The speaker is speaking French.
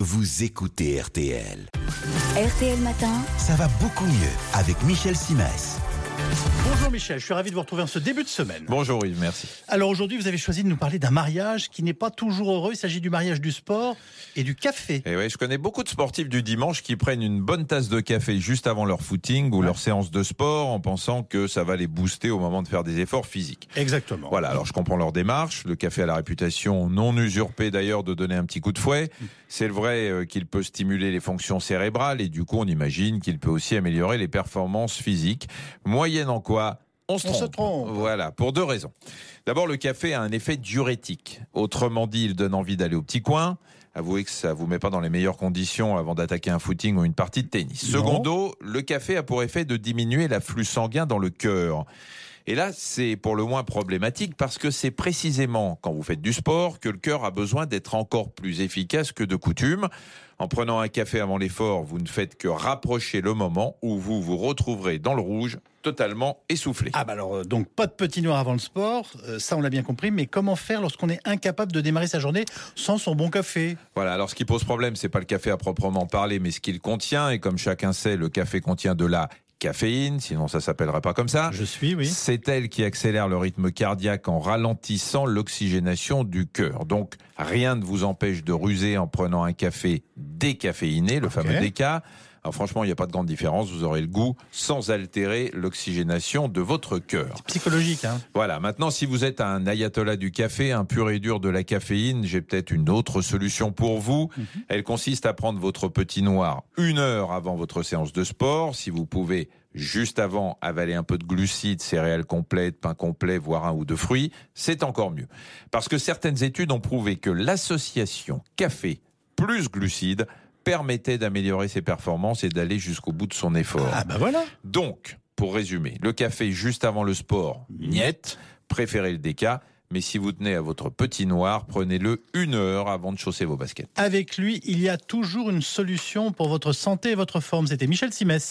vous écoutez RTL. RTL Matin, Ça va beaucoup mieux avec Michel Simès. Bonjour Michel, je suis ravi de vous retrouver en ce début de semaine. Bonjour Yves, merci. Alors aujourd'hui, vous avez choisi de nous parler d'un mariage qui n'est pas toujours heureux. Il s'agit du mariage du sport et du café. Et Eh ouais, je connais beaucoup de sportifs du dimanche qui prennent une bonne tasse de café juste avant leur footing ou leur séance de sport en pensant que ça va les booster au moment de faire des efforts physiques. Exactement. Voilà, alors je comprends leur démarche. Le café a la réputation non usurpée d'ailleurs de donner un petit coup de fouet. C'est vrai euh, qu'il peut stimuler les fonctions cérébrales et du coup on imagine qu'il peut aussi améliorer les performances physiques. Moyenne en quoi on se On trompe. se trompe. Voilà, pour deux raisons. D'abord, le café a un effet diurétique. Autrement dit, il donne envie d'aller au petit coin. Avouez que ça vous met pas dans les meilleures conditions avant d'attaquer un footing ou une partie de tennis. Non. Secondo, le café a pour effet de diminuer l'afflux sanguin dans le cœur. Et là, c'est pour le moins problématique parce que c'est précisément quand vous faites du sport que le cœur a besoin d'être encore plus efficace que de coutume. En prenant un café avant l'effort, vous ne faites que rapprocher le moment où vous vous retrouverez dans le rouge, totalement essoufflé. Ah bah alors euh, donc pas de petit noir avant le sport, euh, ça on l'a bien compris. Mais comment faire lorsqu'on est incapable de démarrer sa journée sans son bon café? Voilà, alors ce qui pose problème, c'est pas le café à proprement parler, mais ce qu'il contient. Et comme chacun sait, le café contient de la caféine, sinon ça s'appellerait pas comme ça. Je suis, oui. C'est elle qui accélère le rythme cardiaque en ralentissant l'oxygénation du cœur. Donc rien ne vous empêche de ruser en prenant un café décaféiné, le fameux déca. Alors franchement, il n'y a pas de grande différence, vous aurez le goût sans altérer l'oxygénation de votre cœur. Psychologique, hein. Voilà, maintenant si vous êtes un ayatollah du café, un pur et dur de la caféine, j'ai peut-être une autre solution pour vous. Elle consiste à prendre votre petit noir une heure avant votre séance de sport. Si vous pouvez juste avant avaler un peu de glucides, céréales complètes, pain complet, voire un ou deux fruits, c'est encore mieux. Parce que certaines études ont prouvé que l'association café plus glucides permettait d'améliorer ses performances et d'aller jusqu'au bout de son effort. Ah bah voilà. Donc, pour résumer, le café juste avant le sport, niet, préférez le déca, mais si vous tenez à votre petit noir, prenez-le une heure avant de chausser vos baskets. Avec lui, il y a toujours une solution pour votre santé et votre forme. C'était Michel Simès.